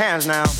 Hands now.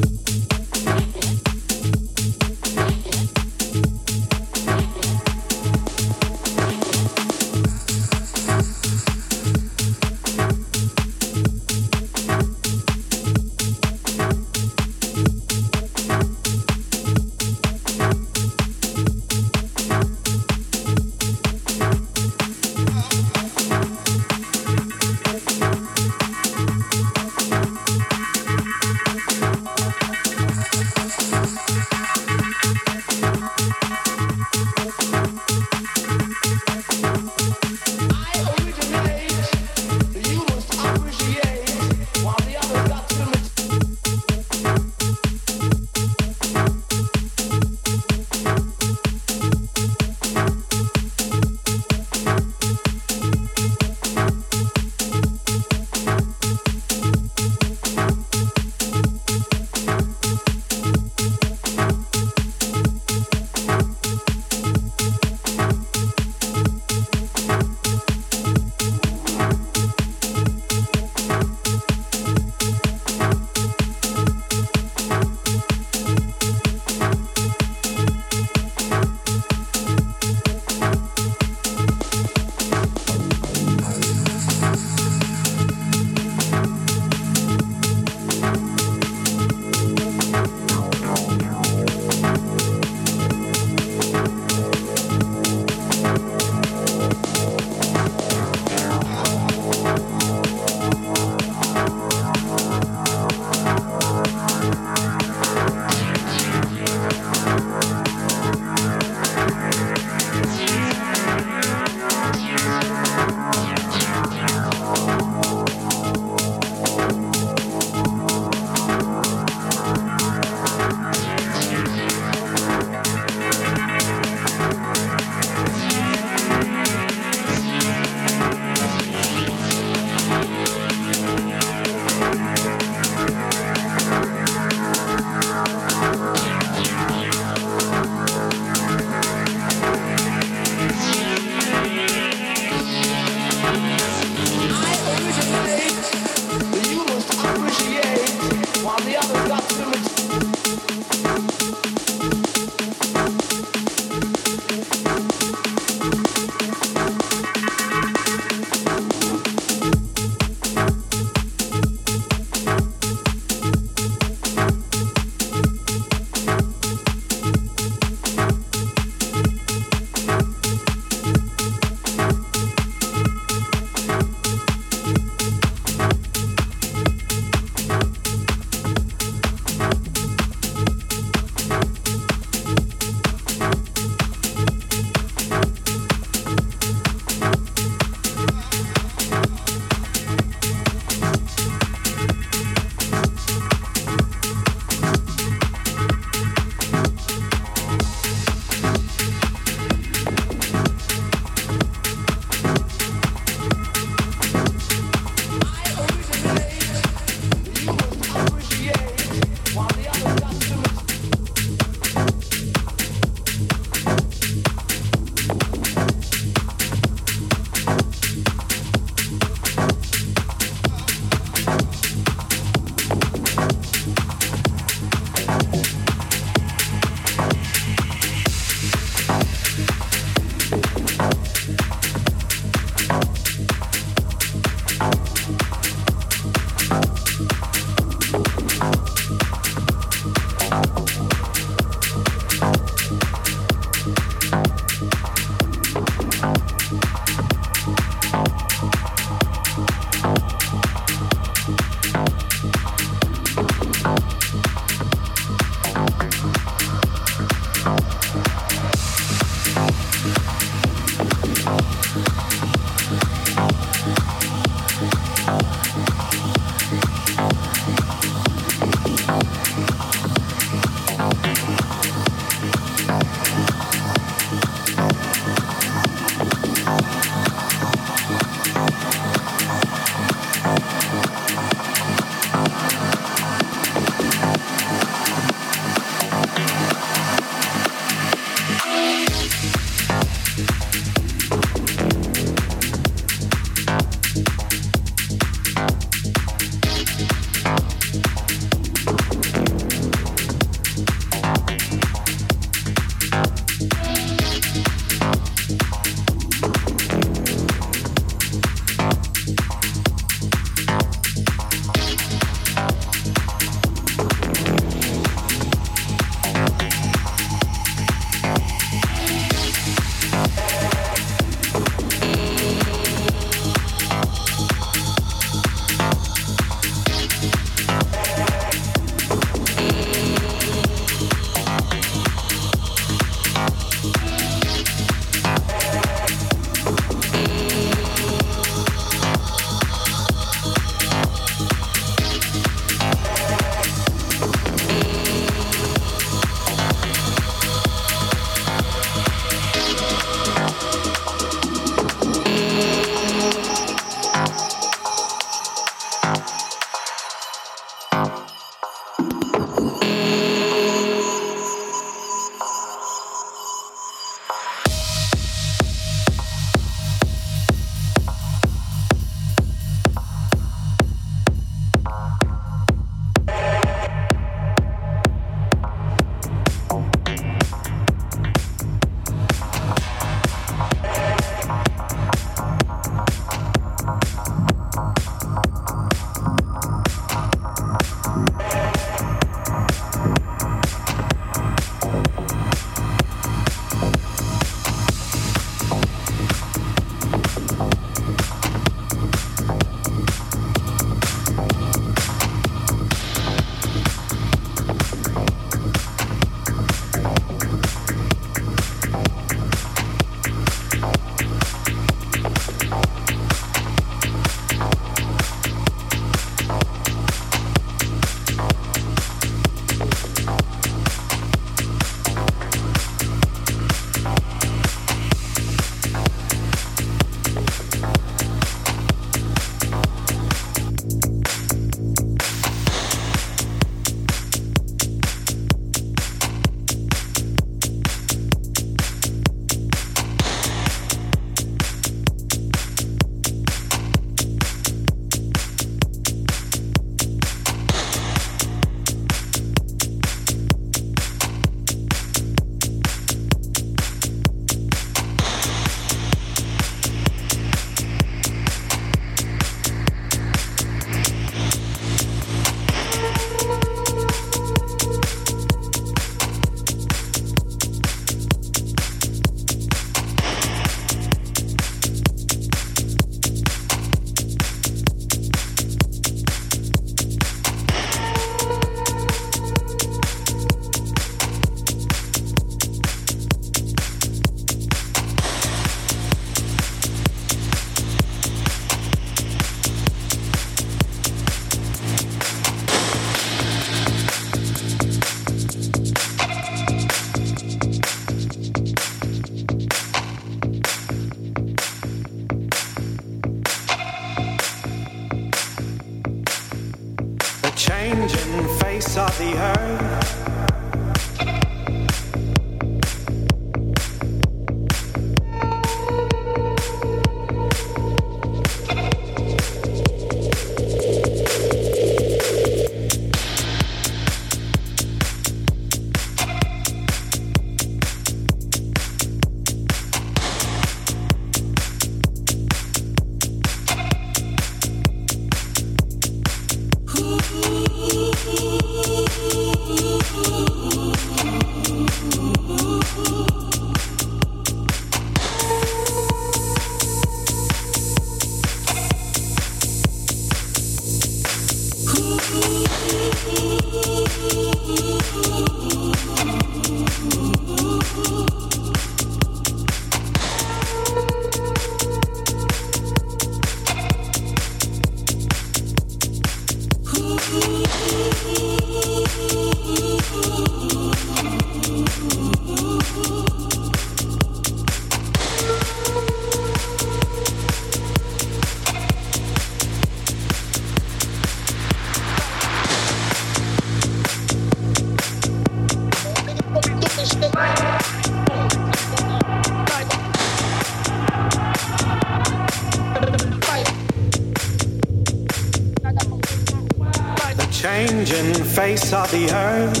Face of the earth,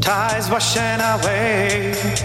tides washing away.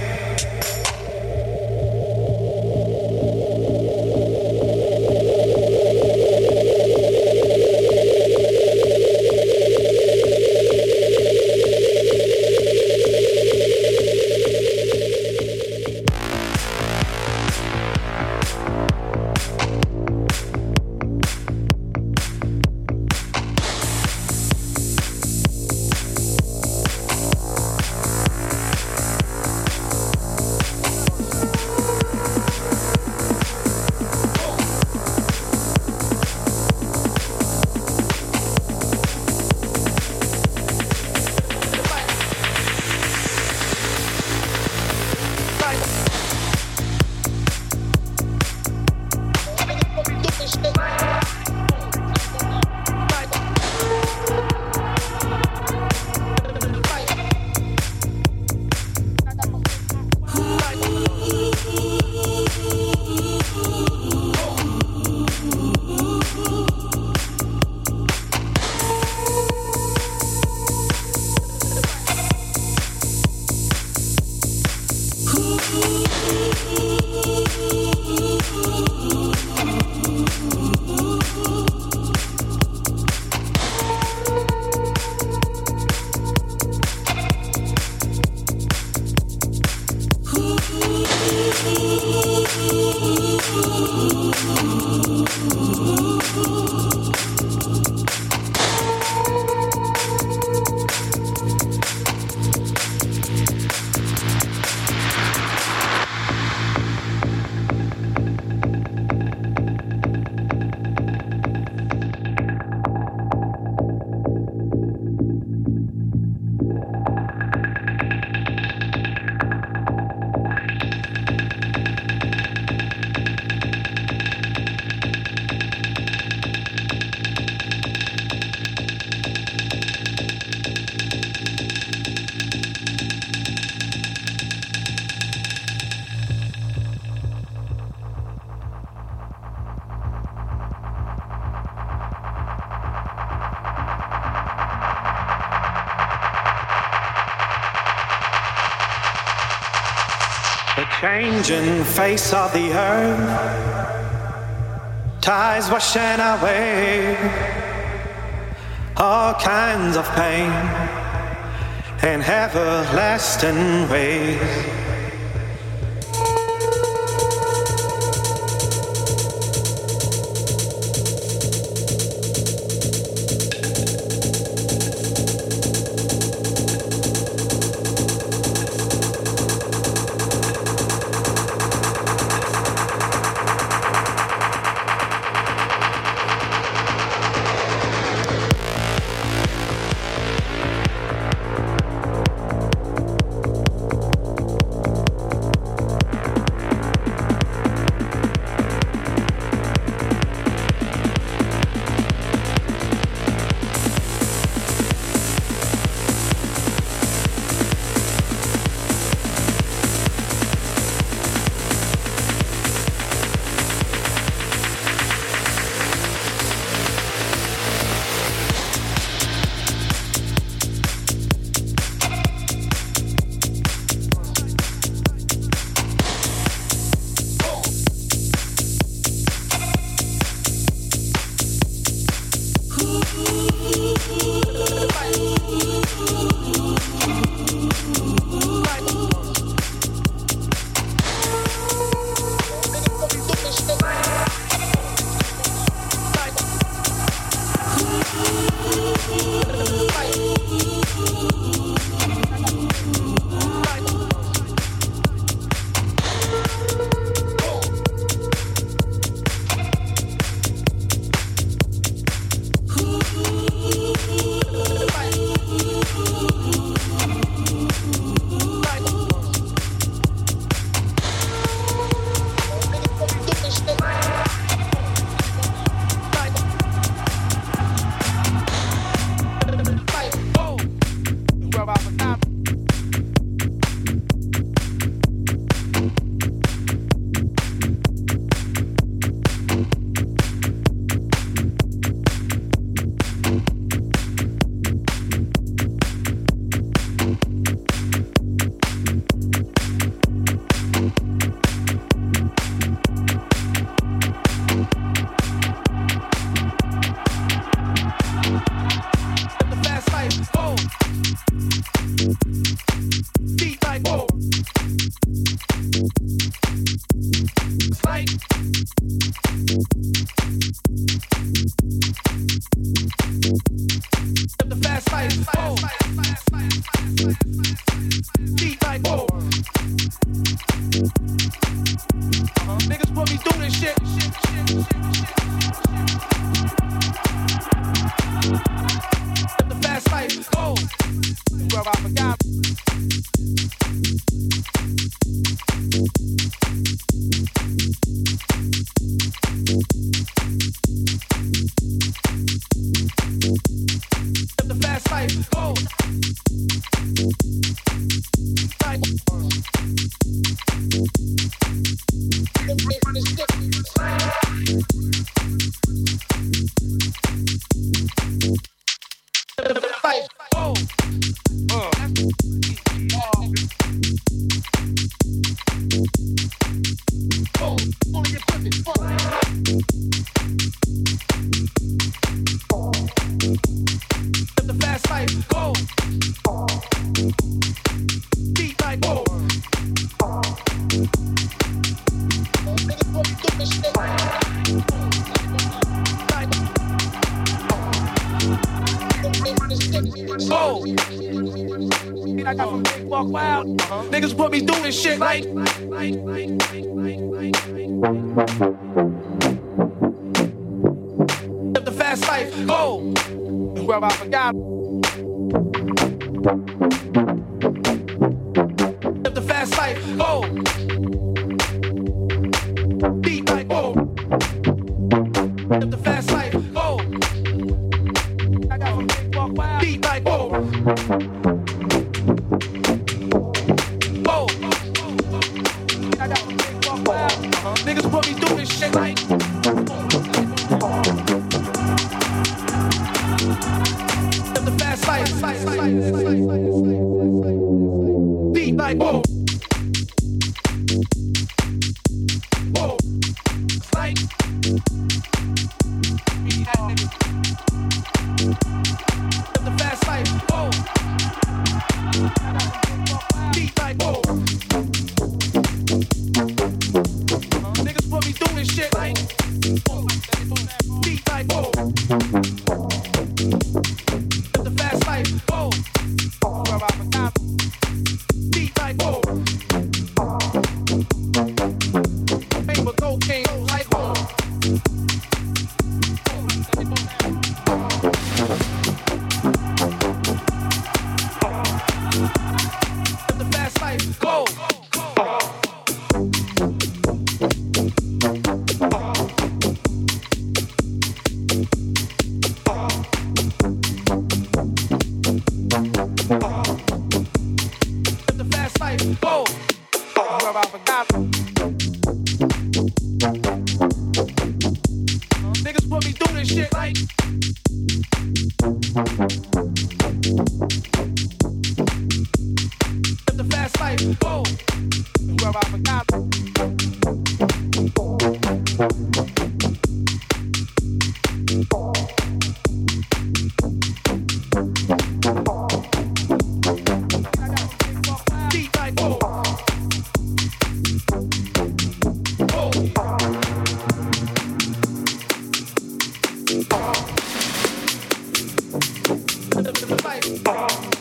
Changing face of the earth, tides washing away all kinds of pain in everlasting ways. niggas put me through this shit like Oh.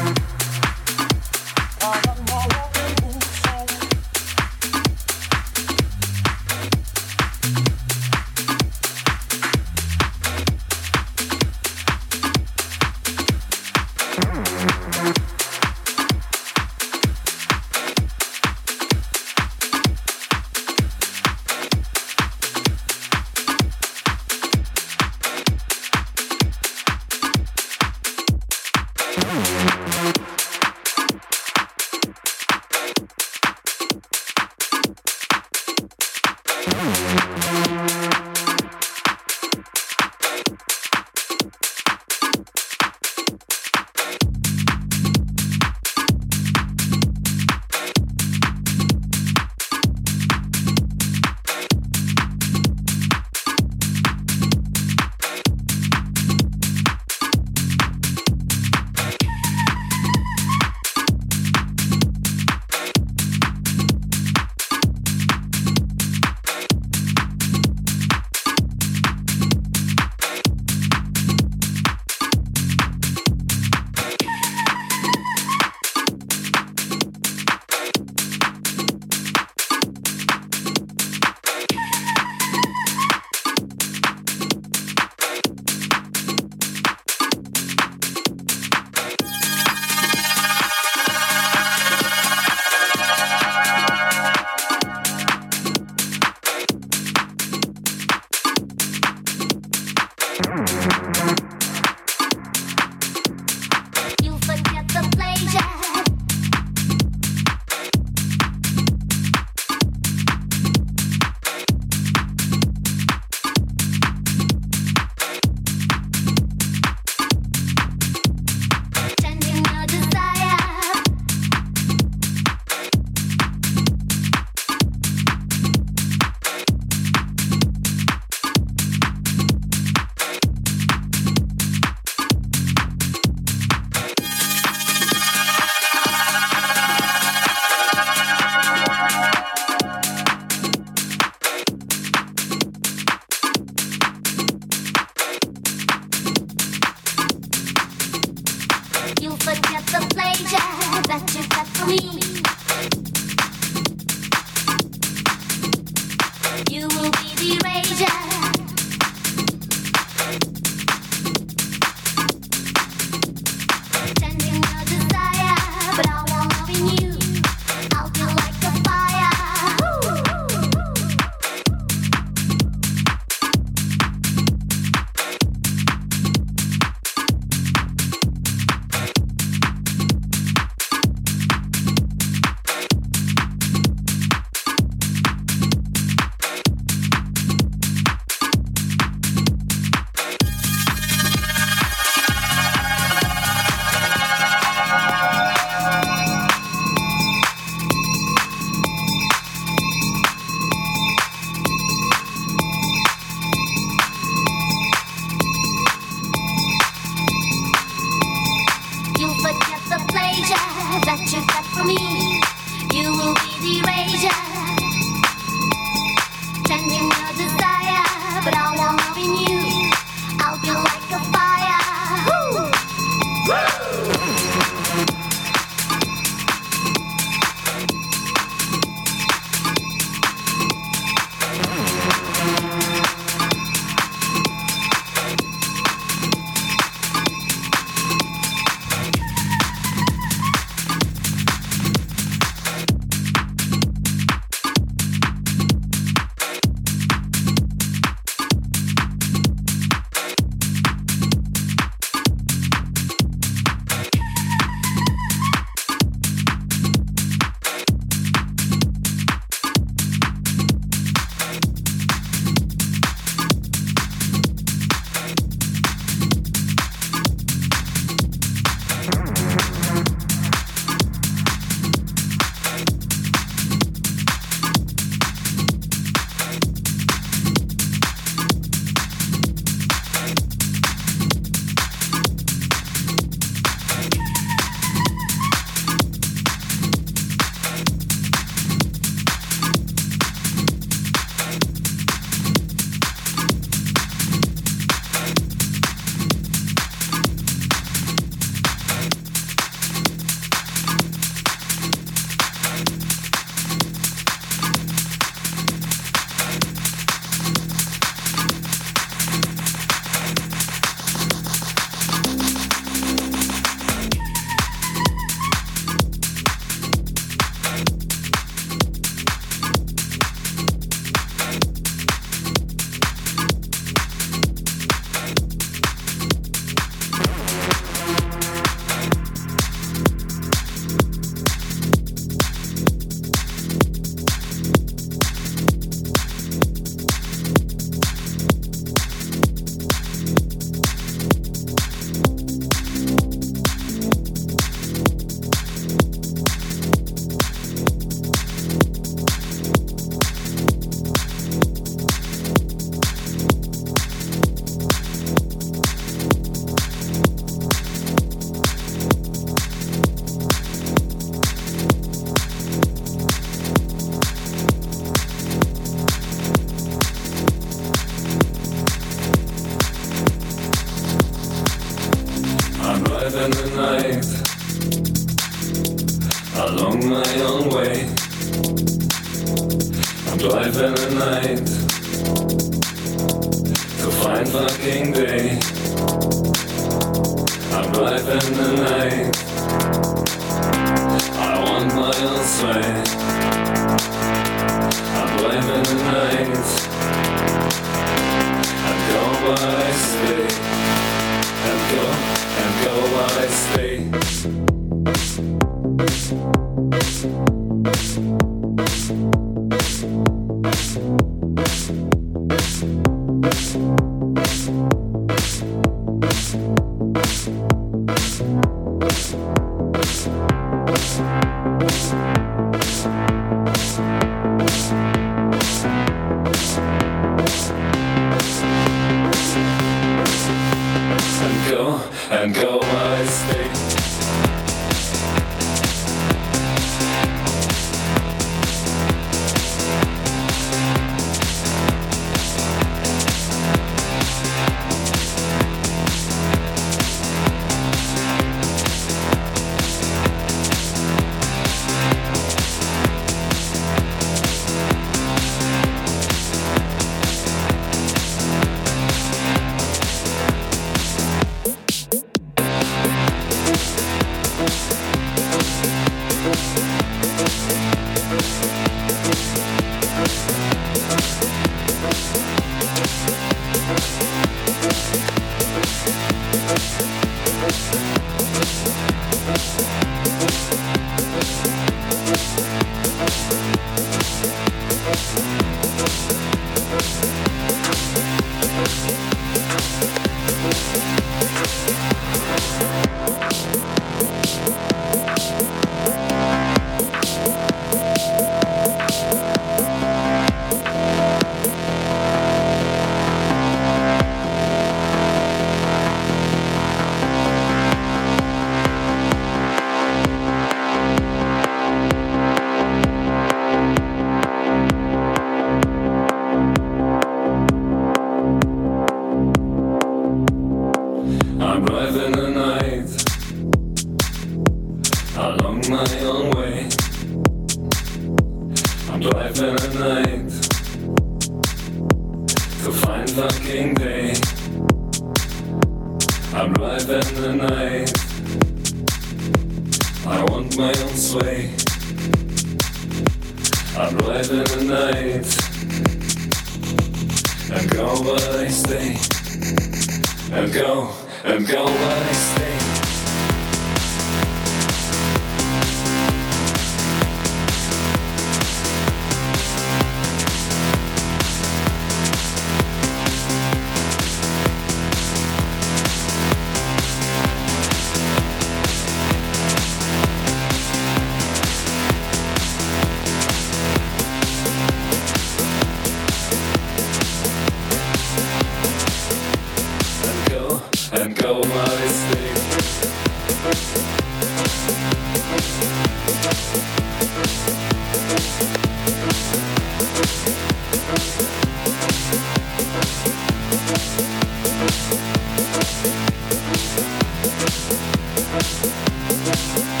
Idea of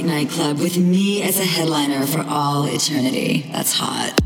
solid white nightclub with me as a headliner for all eternity. That's hot.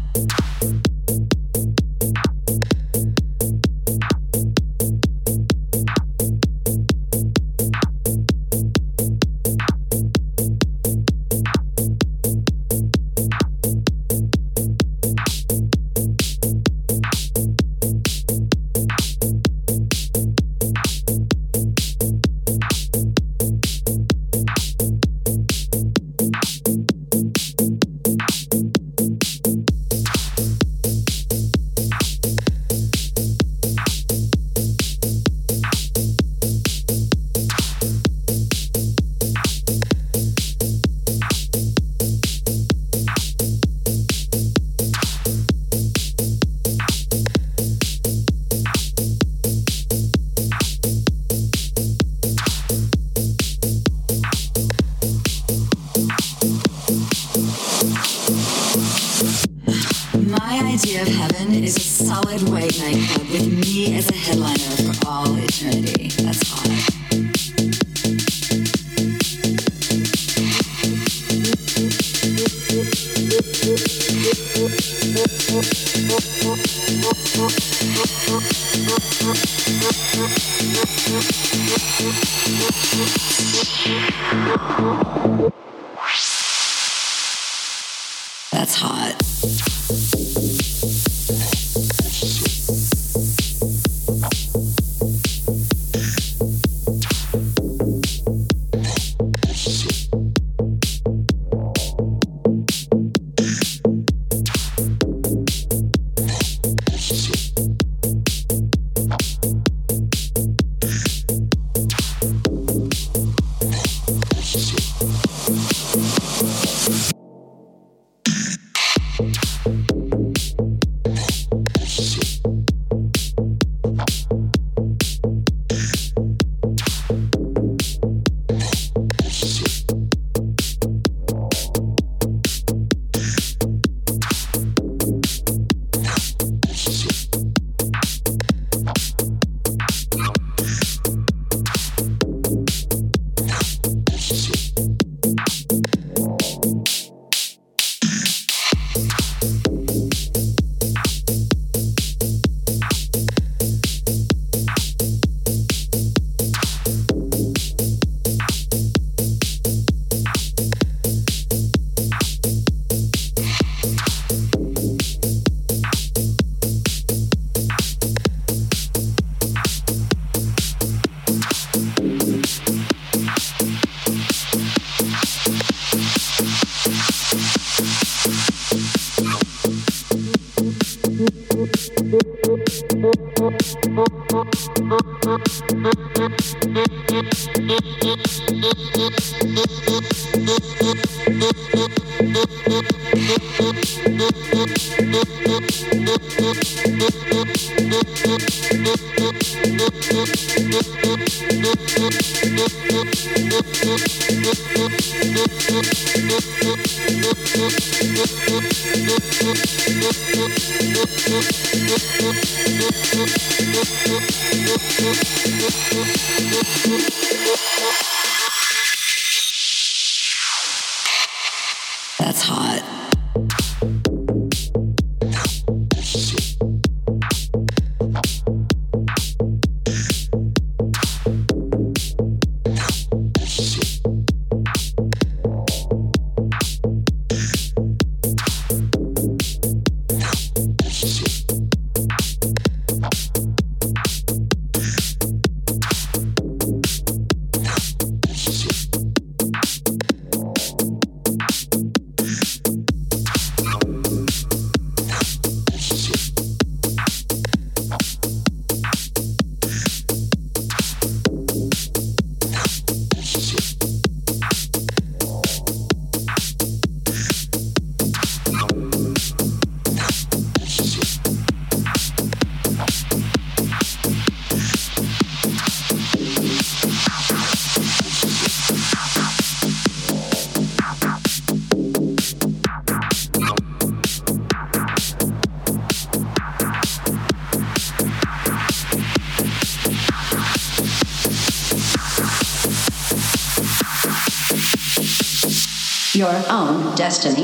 Destiny.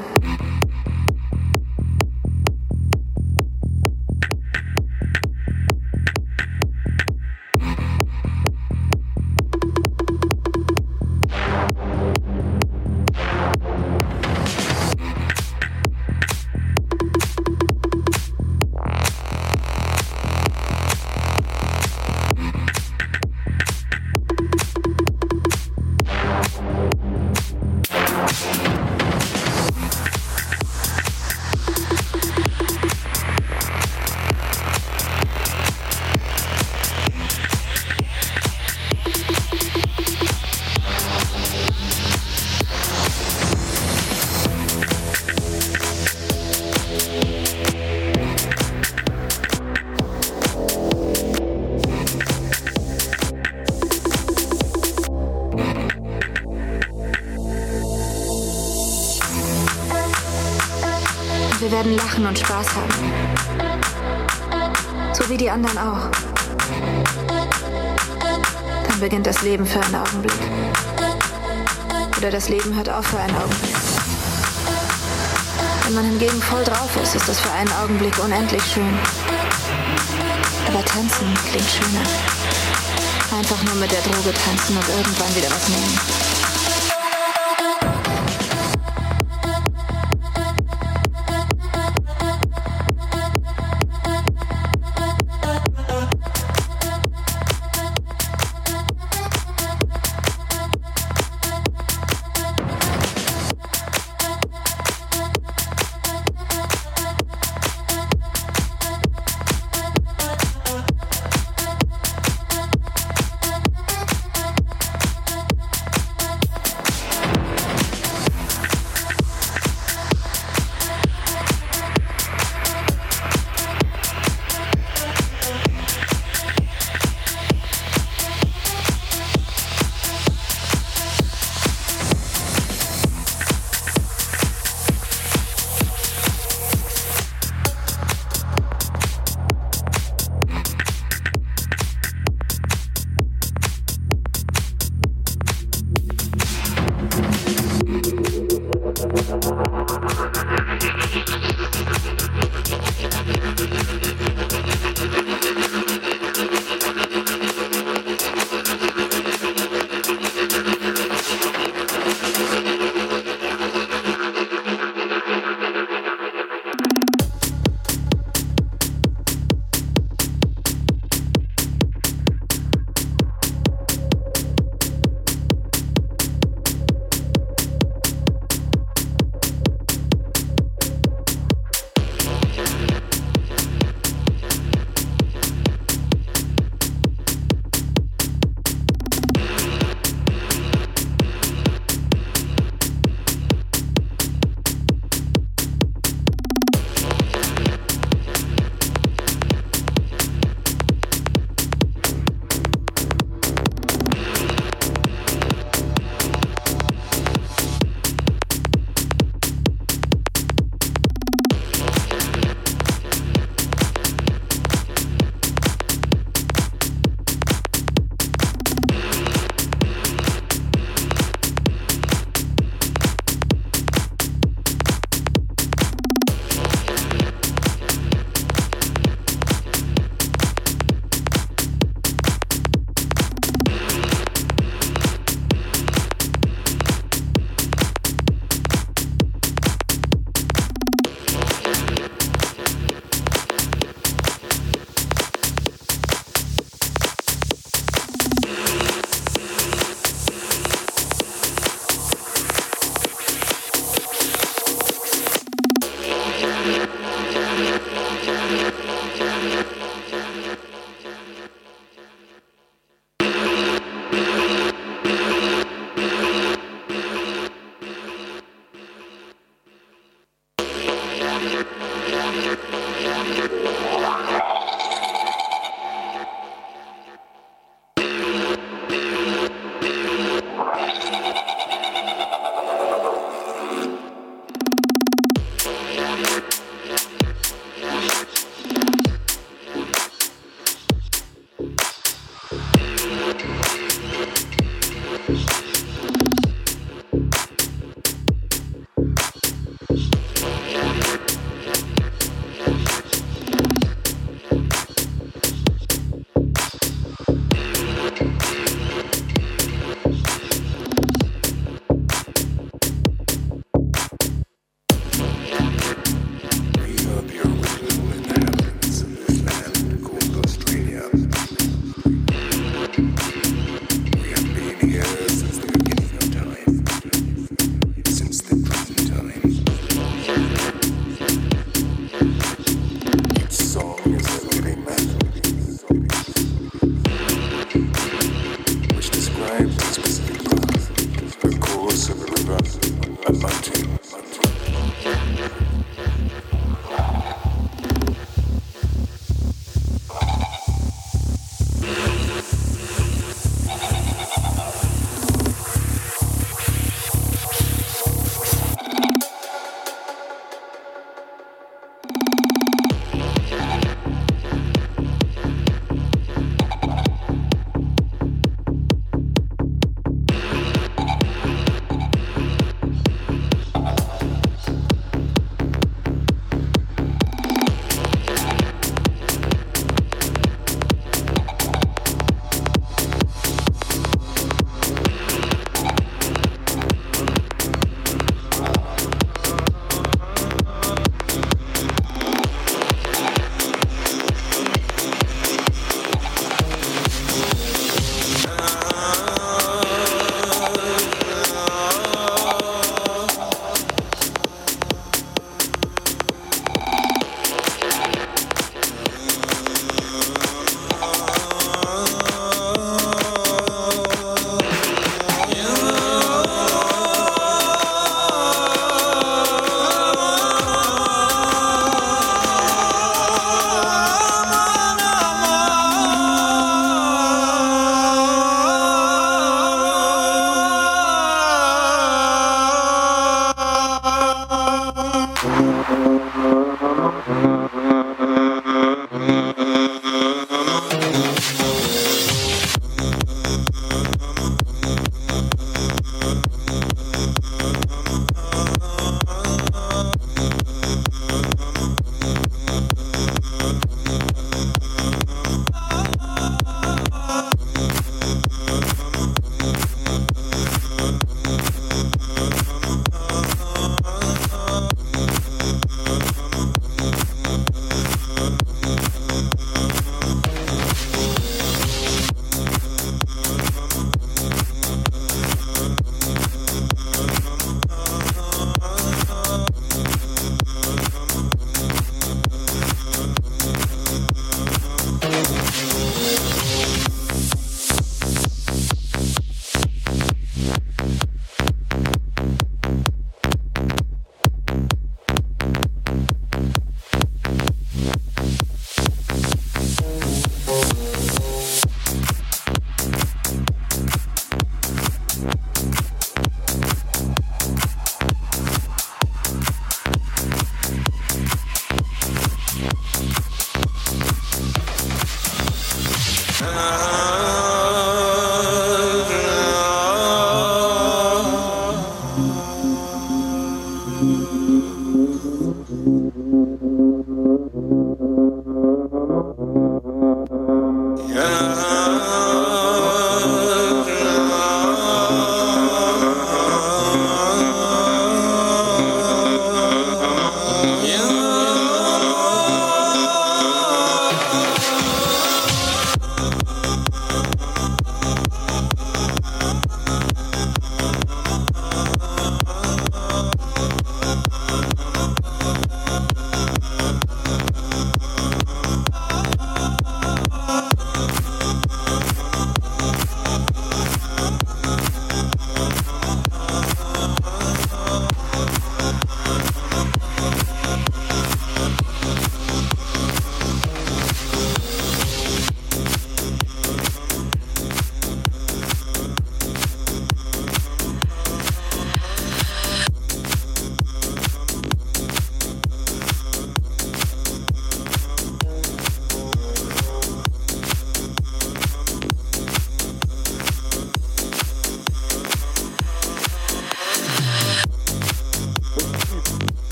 Beginnt das Leben für einen Augenblick. Oder das Leben hört auf für einen Augenblick. Wenn man hingegen voll drauf ist, ist das für einen Augenblick unendlich schön. Aber tanzen klingt schöner. Einfach nur mit der Droge tanzen und irgendwann wieder was nehmen.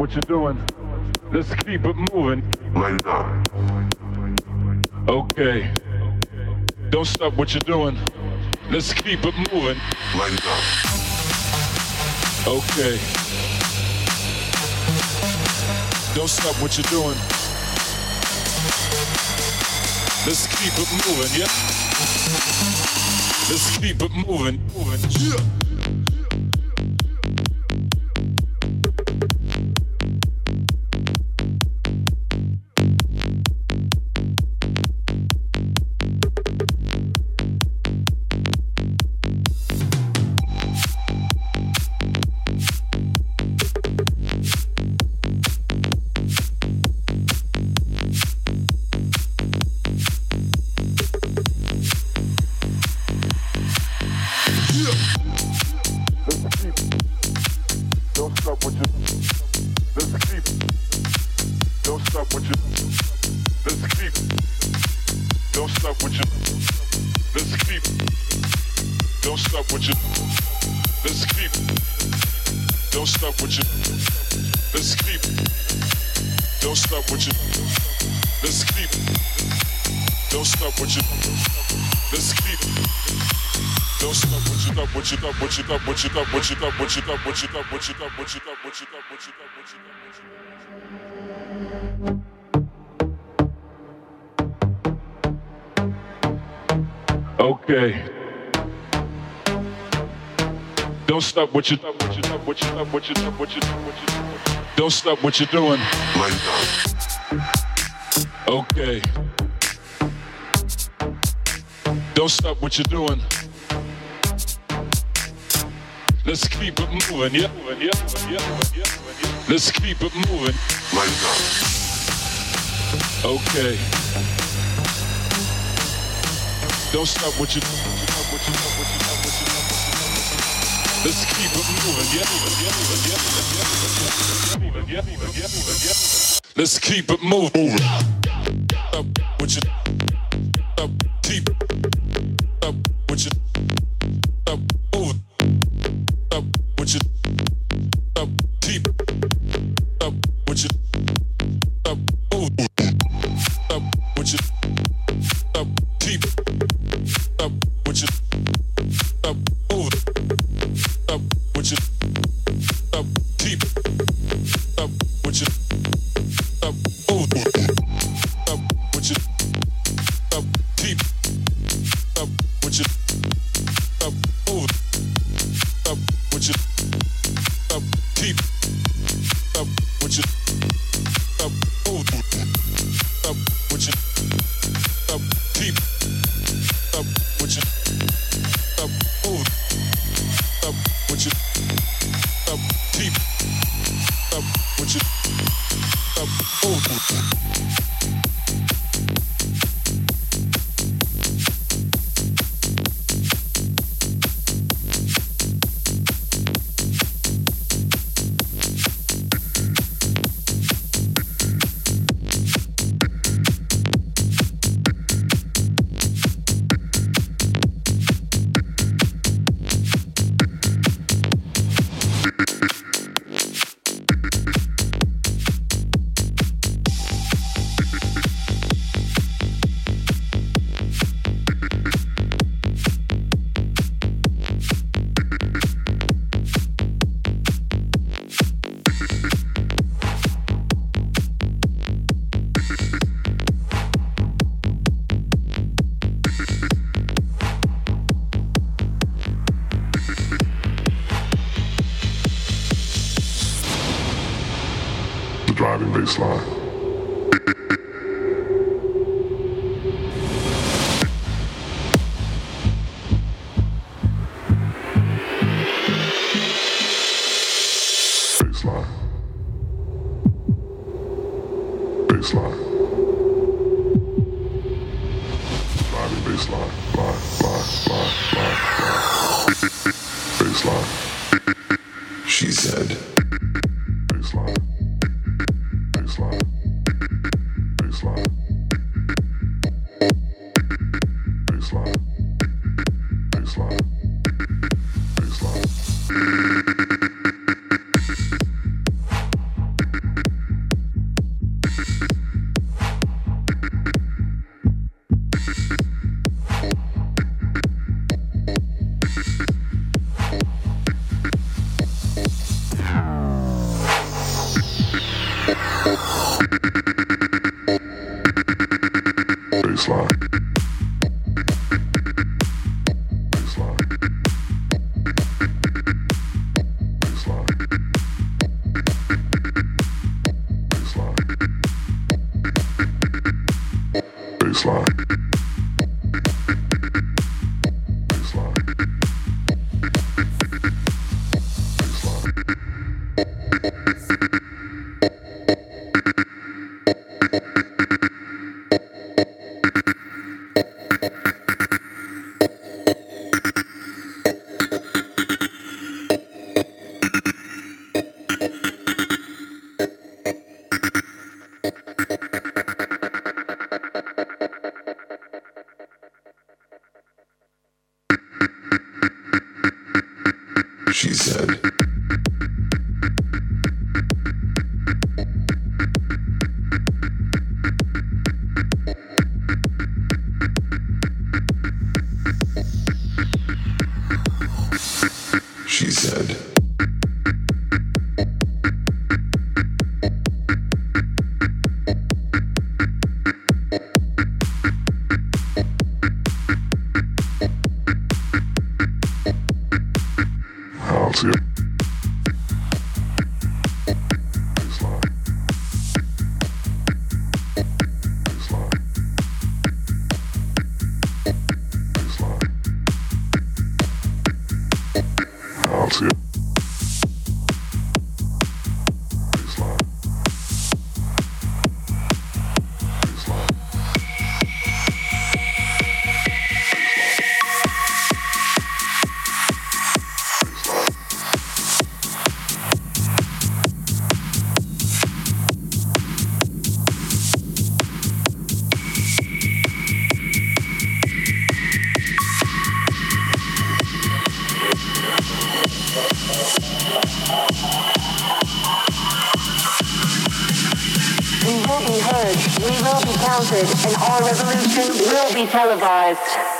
What you're doing. Let's keep it moving. Now. Okay. Don't stop what you're doing. Let's keep it moving. Now. Okay. Don't stop what you're doing. Let's keep it moving, yeah? Let's keep it moving, moving, yeah. What you got, what you got, what you got, what you got, what you got, what you got, what you got, what you got, what you got. Okay. Don't stop what you what you what you what you what you what you Don't stop what you're doing. Okay. Don't stop what you're doing. Let's keep it moving, yeah, yeah, yeah, yeah. Let's keep it moving. Okay. Don't stop what you do. Let's keep it moving, yeah. Let's keep it moving. What you keep stop televised.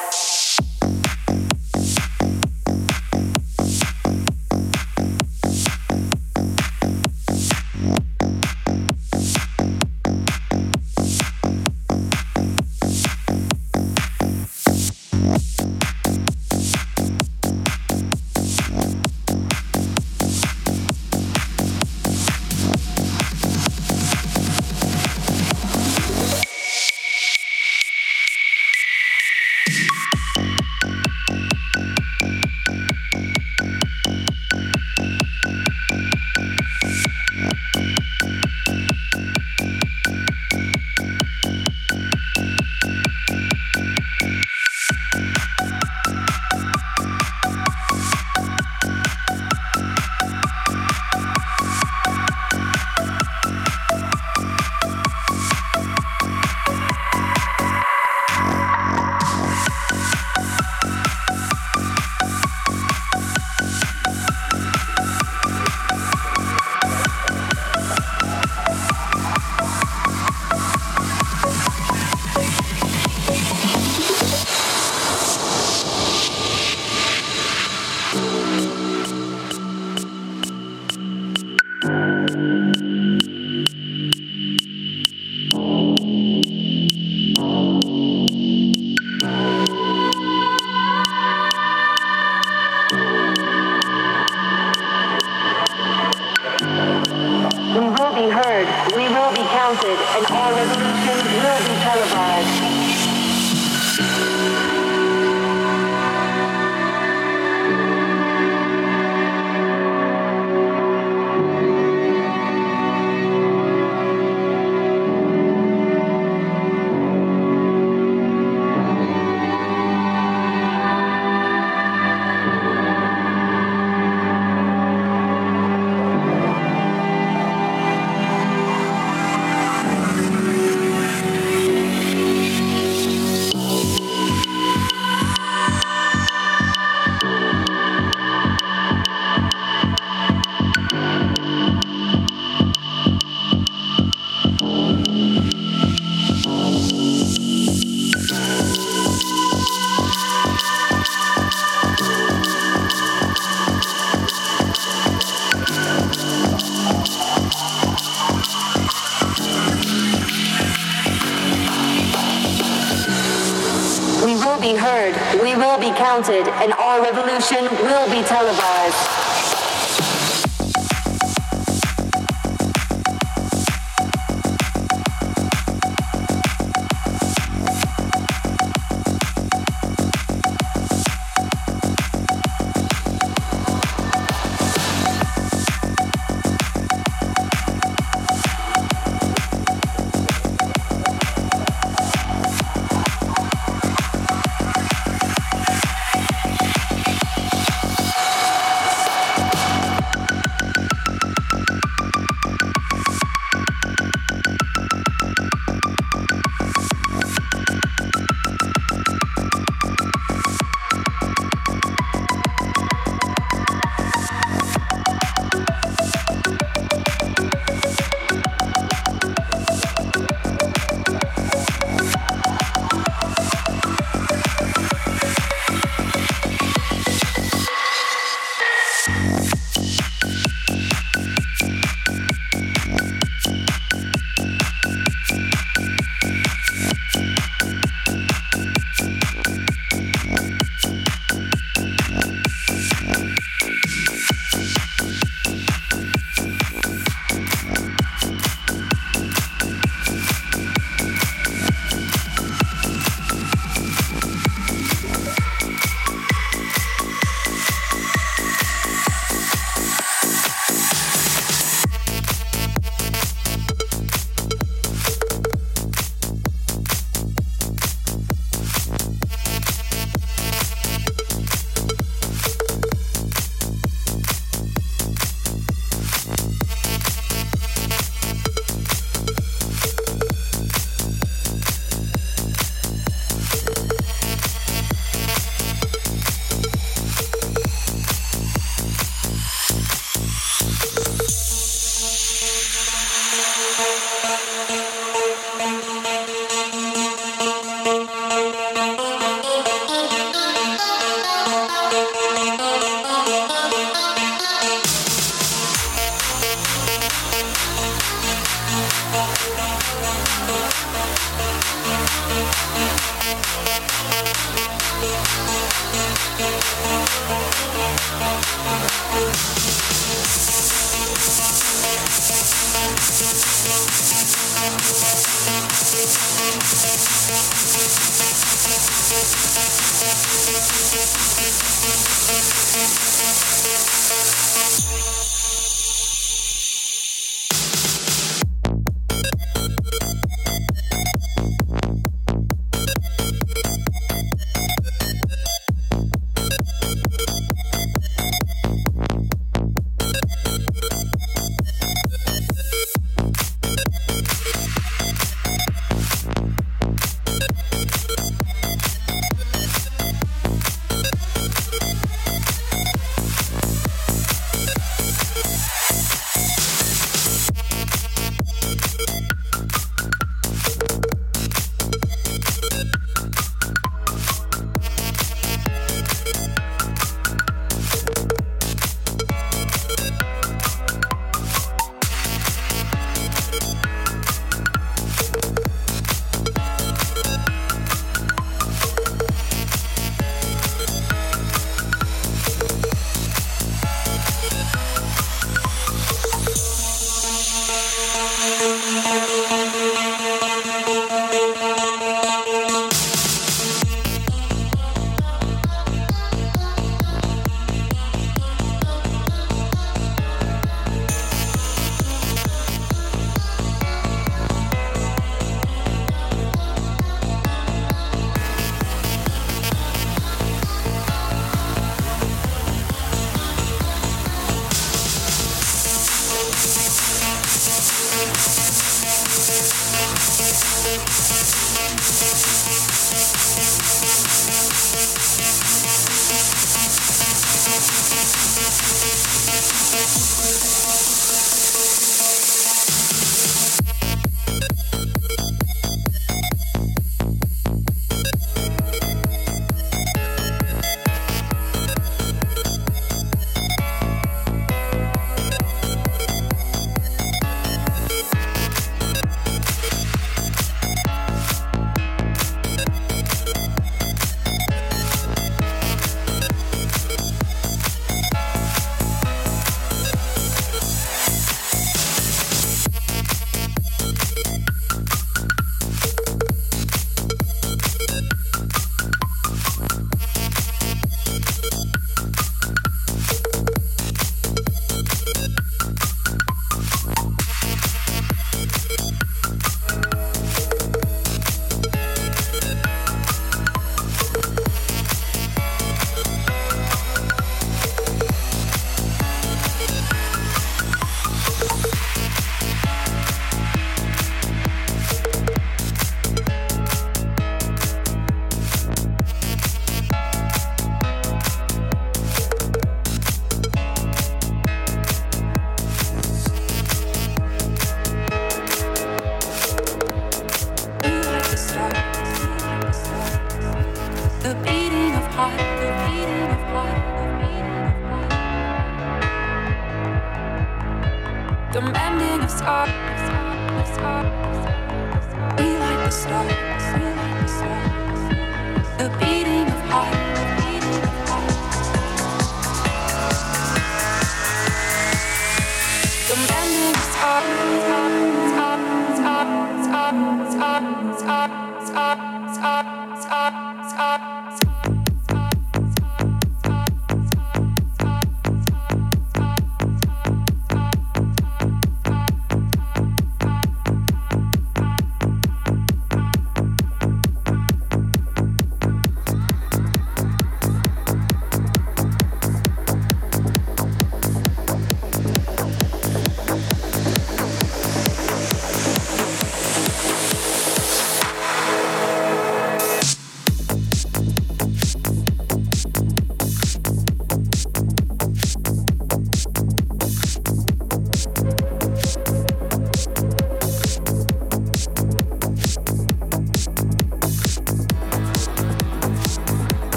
Counted,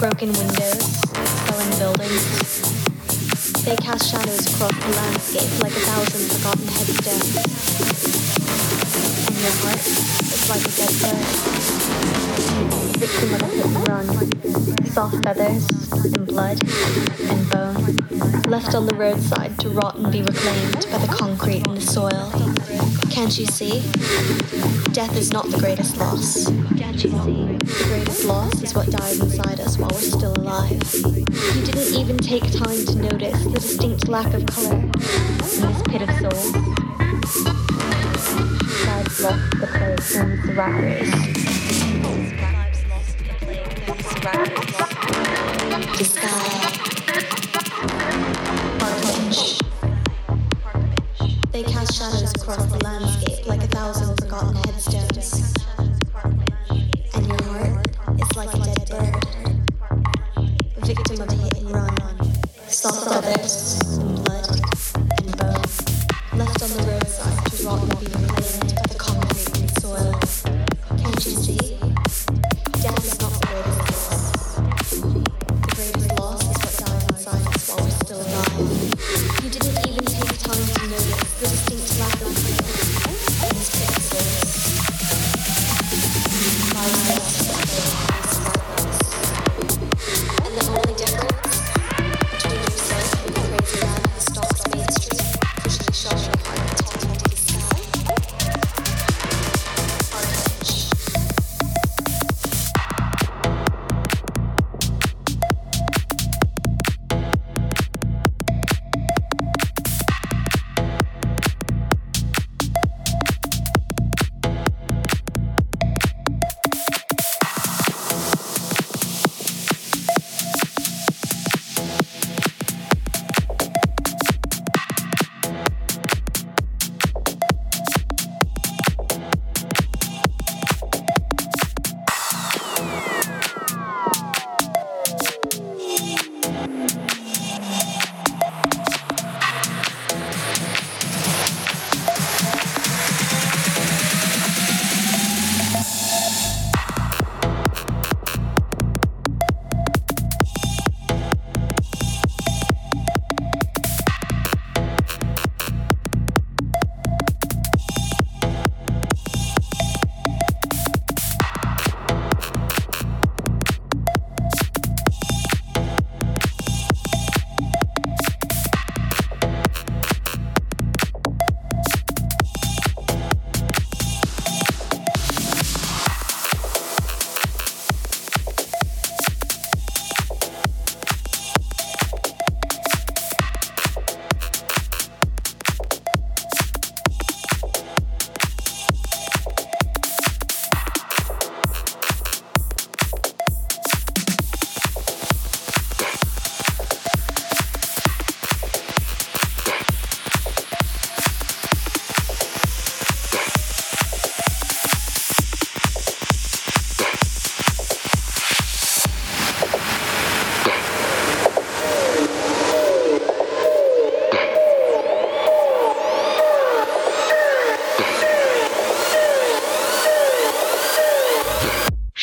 Broken windows, fallen buildings. They cast shadows across the landscape like a thousand forgotten headstones. And your heart is like a dead bird on the roadside to rot and be reclaimed by the concrete and the soil. Can't you see? Death is not the greatest loss. Can't you see? The greatest loss is what dies inside us while we're still alive. You didn't even take time to notice the distinct lack of color in this pit of souls. Lives lost the place owns the rat They cast shadows across the landscape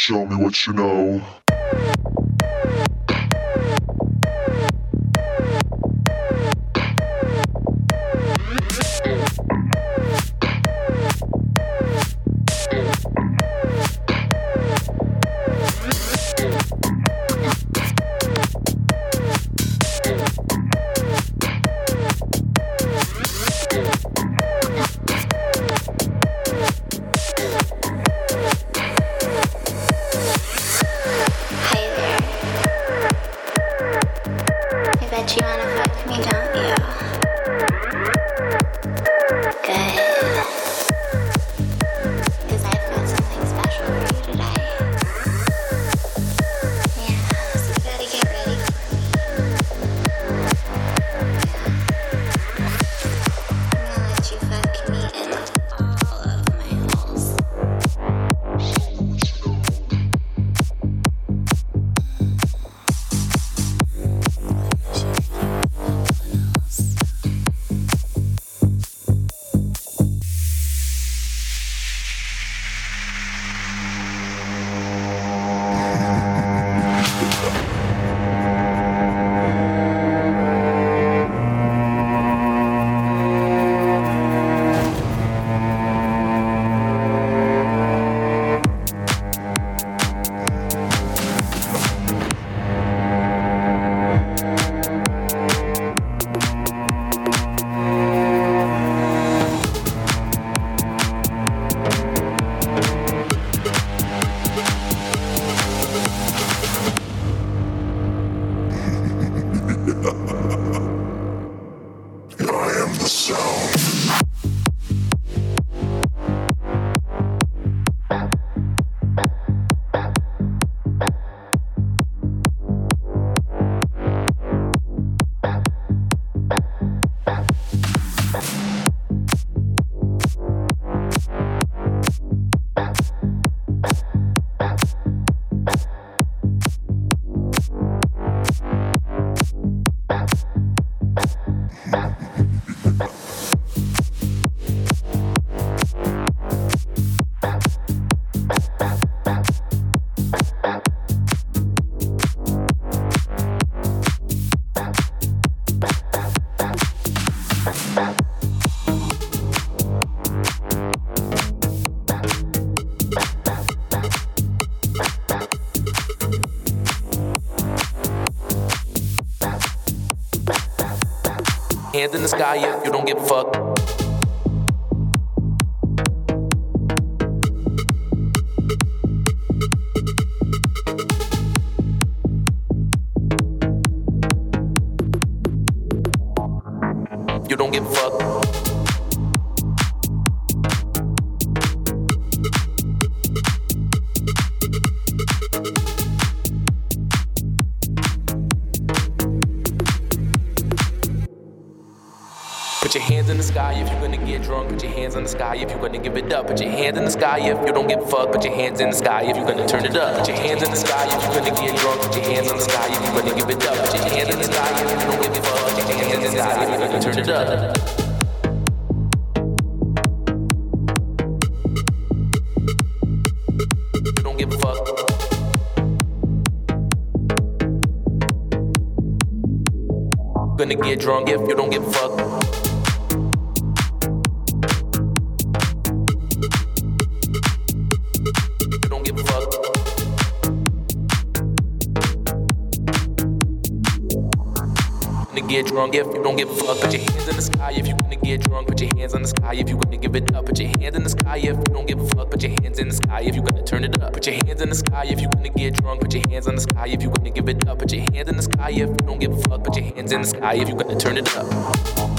Show me what you know. Hands in the sky if you don't give a fuck. Sky if you don't give a fuck. Put your hands in the sky if you're gonna turn it up. Put your hands in the sky if you're gonna get drunk. Put your hands in the sky if you're gonna give it up. Put your hands in the sky if you don't give a fuck. Put your hands in the sky if you're gonna turn it up. Gonna get drunk if you don't give a fuck. Get drunk if you don't give a fuck. Put your hands in the sky if you wanna get drunk. Put your hands in the sky if you wanna give it up. Put your hands in the sky if you don't give a fuck. Put your hands in the sky if you gonna turn it up. Put your hands in the sky if you gonna get drunk. Put your hands in the sky if you wanna give it up. Put your hands in the sky if you don't give a fuck. Put your hands in the sky if you gonna turn it up.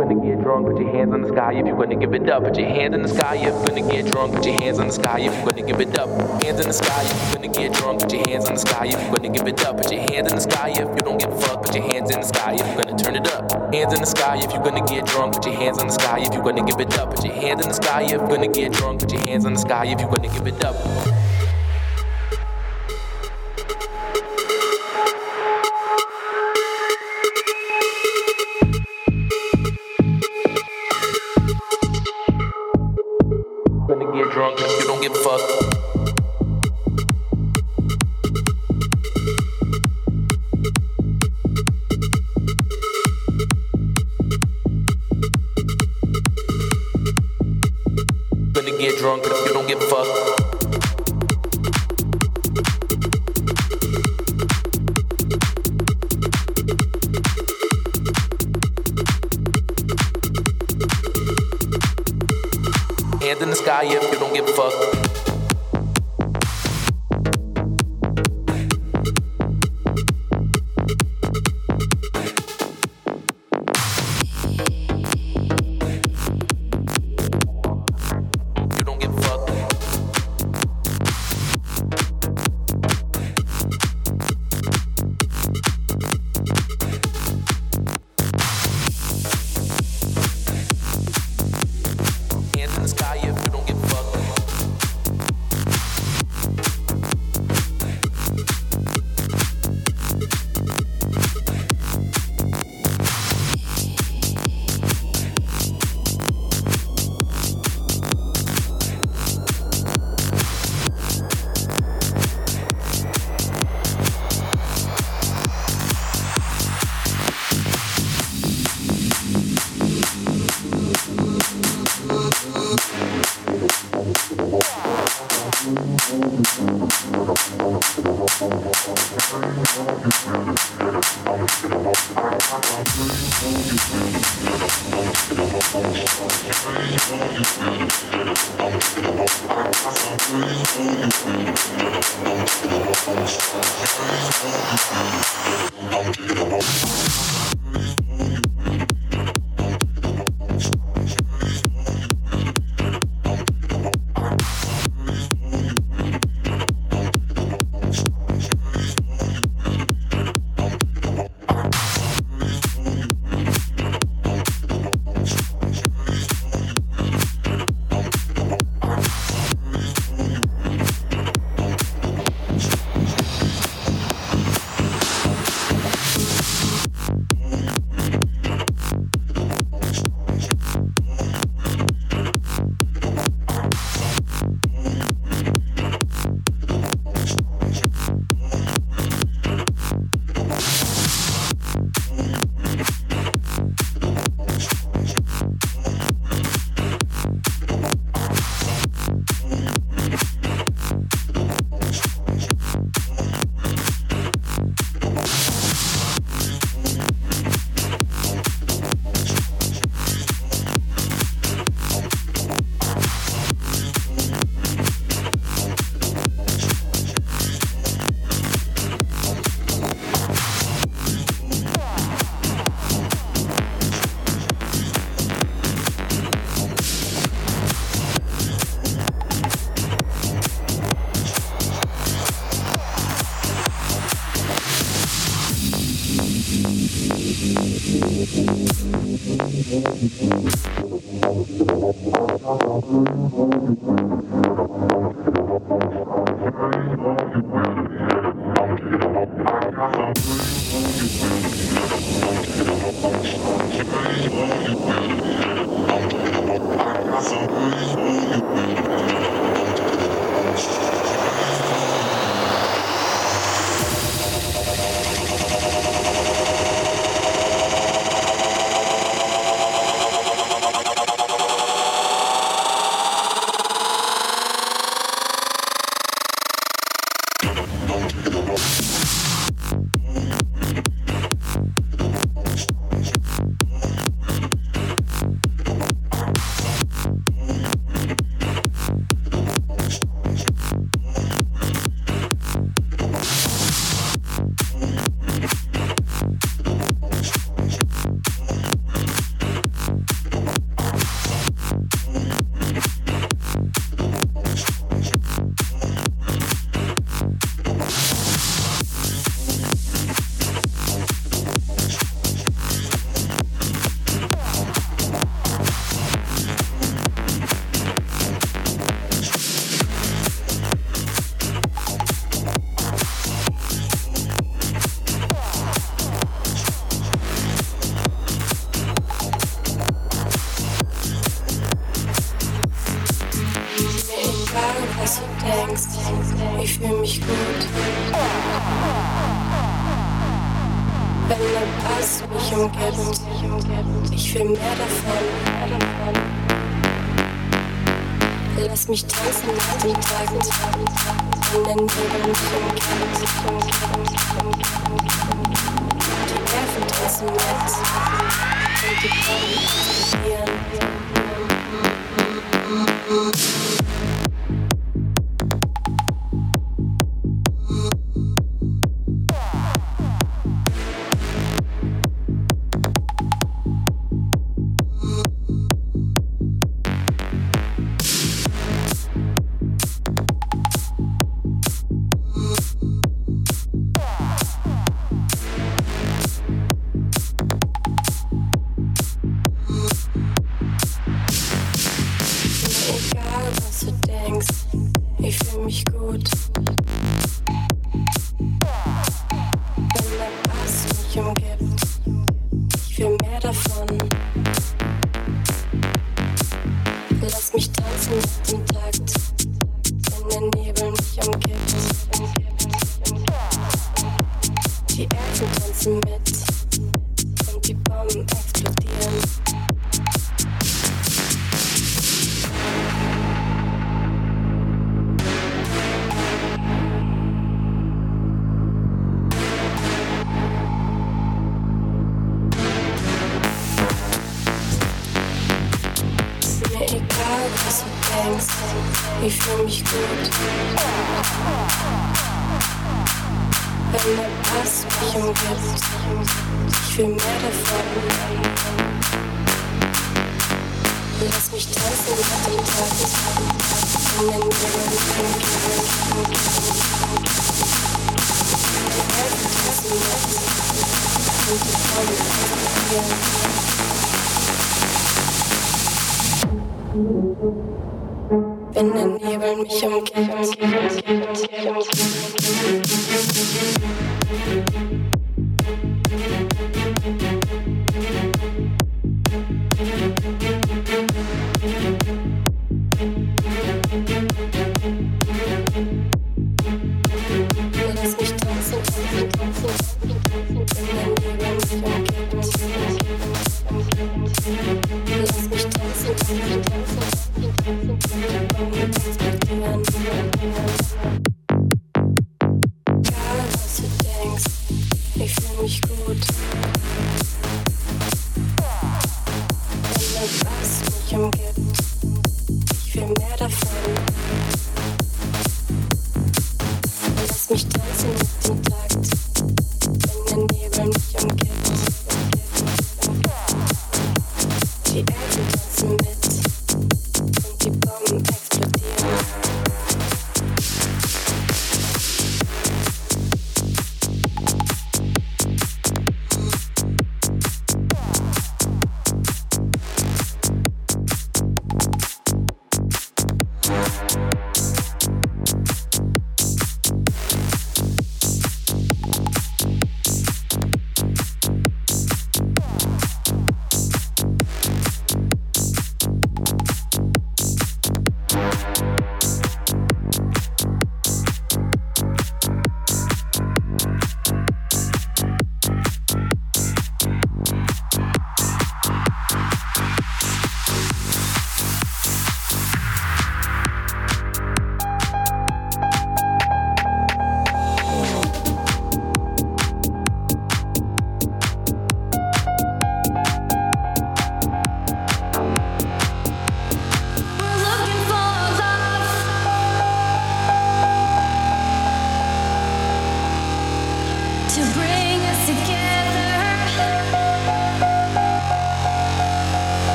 Gonna get drunk. Put your hands in the sky if you're gonna give it up. Put your hands in the sky if you're gonna get drunk. Put your hands in the sky if you're gonna give it up. Hands in the sky if you're gonna get drunk. Put your hands in the sky if you're gonna give it up. Put your hands in the sky if you don't give a fuck. Put your hands in the sky if you're gonna turn it up. Hands in the sky if you're gonna get drunk. Put your hands in the sky if you're gonna give it up. Put your hands in the sky if you're gonna get drunk. Put your hands in the sky if you're gonna give it up. Don't give a fuck.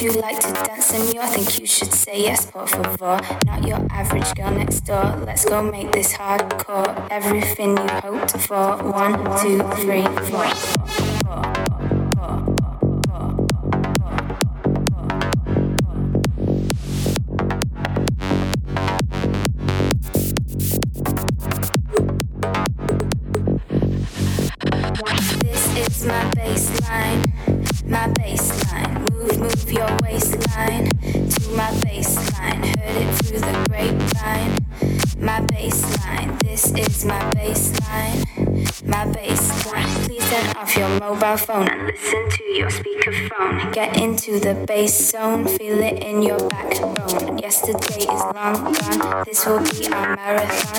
Would you like to dance in me? I think you should say yes, por favor. Not your average girl next door. Let's go make this hardcore. Everything you hoped for. One, two, three, four, the bass zone, feel it in your backbone. Yesterday is long gone, this will be our marathon.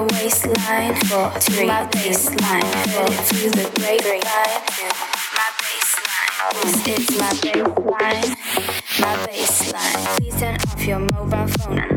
Your waistline, four, three, my bassline. Head it to the grapevine, my bassline. Is my bassline, my bassline. Please turn off your mobile phone